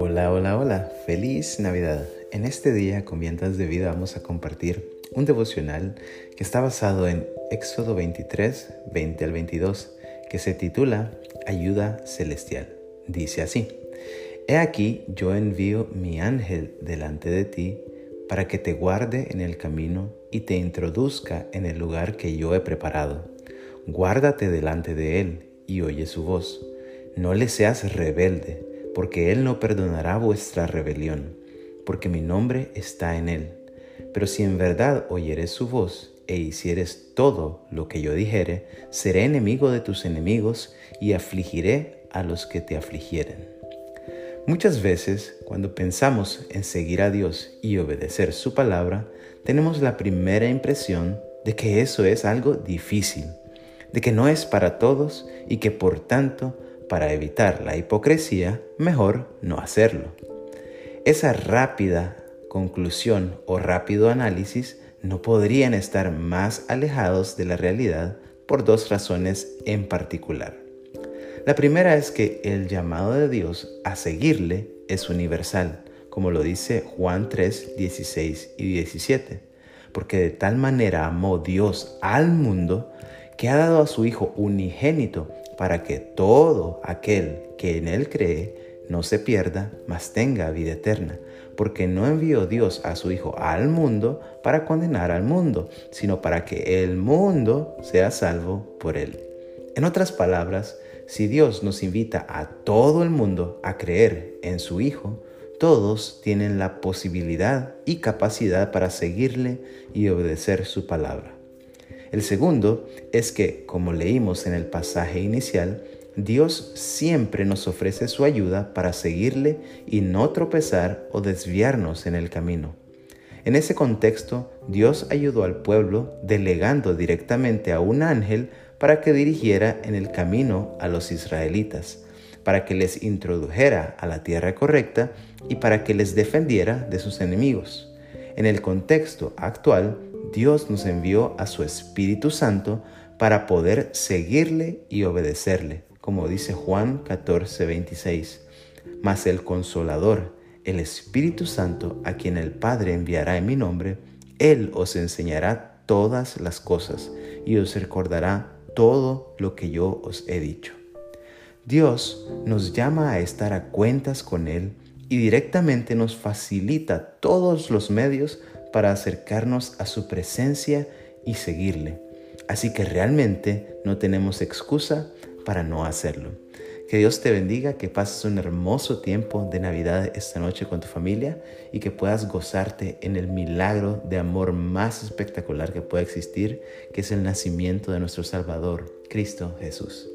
Hola, hola, hola, feliz Navidad. En este día con Vientas de Vida vamos a compartir un devocional que está basado en Éxodo 23, 20 al 22, que se titula Ayuda Celestial. Dice así, He aquí yo envío mi ángel delante de ti para que te guarde en el camino y te introduzca en el lugar que yo he preparado. Guárdate delante de él y oye su voz. No le seas rebelde porque Él no perdonará vuestra rebelión, porque mi nombre está en Él. Pero si en verdad oyeres su voz e hicieres todo lo que yo dijere, seré enemigo de tus enemigos y afligiré a los que te afligieren. Muchas veces, cuando pensamos en seguir a Dios y obedecer su palabra, tenemos la primera impresión de que eso es algo difícil, de que no es para todos y que por tanto para evitar la hipocresía, mejor no hacerlo. Esa rápida conclusión o rápido análisis no podrían estar más alejados de la realidad por dos razones en particular. La primera es que el llamado de Dios a seguirle es universal, como lo dice Juan 3, 16 y 17, porque de tal manera amó Dios al mundo que ha dado a su Hijo unigénito para que todo aquel que en Él cree no se pierda, mas tenga vida eterna. Porque no envió Dios a su Hijo al mundo para condenar al mundo, sino para que el mundo sea salvo por Él. En otras palabras, si Dios nos invita a todo el mundo a creer en su Hijo, todos tienen la posibilidad y capacidad para seguirle y obedecer su palabra. El segundo es que, como leímos en el pasaje inicial, Dios siempre nos ofrece su ayuda para seguirle y no tropezar o desviarnos en el camino. En ese contexto, Dios ayudó al pueblo delegando directamente a un ángel para que dirigiera en el camino a los israelitas, para que les introdujera a la tierra correcta y para que les defendiera de sus enemigos. En el contexto actual, Dios nos envió a su Espíritu Santo para poder seguirle y obedecerle, como dice Juan 14, 26. Mas el consolador, el Espíritu Santo, a quien el Padre enviará en mi nombre, Él os enseñará todas las cosas y os recordará todo lo que yo os he dicho. Dios nos llama a estar a cuentas con Él y directamente nos facilita todos los medios para acercarnos a su presencia y seguirle. Así que realmente no tenemos excusa para no hacerlo. Que Dios te bendiga, que pases un hermoso tiempo de Navidad esta noche con tu familia y que puedas gozarte en el milagro de amor más espectacular que pueda existir, que es el nacimiento de nuestro Salvador, Cristo Jesús.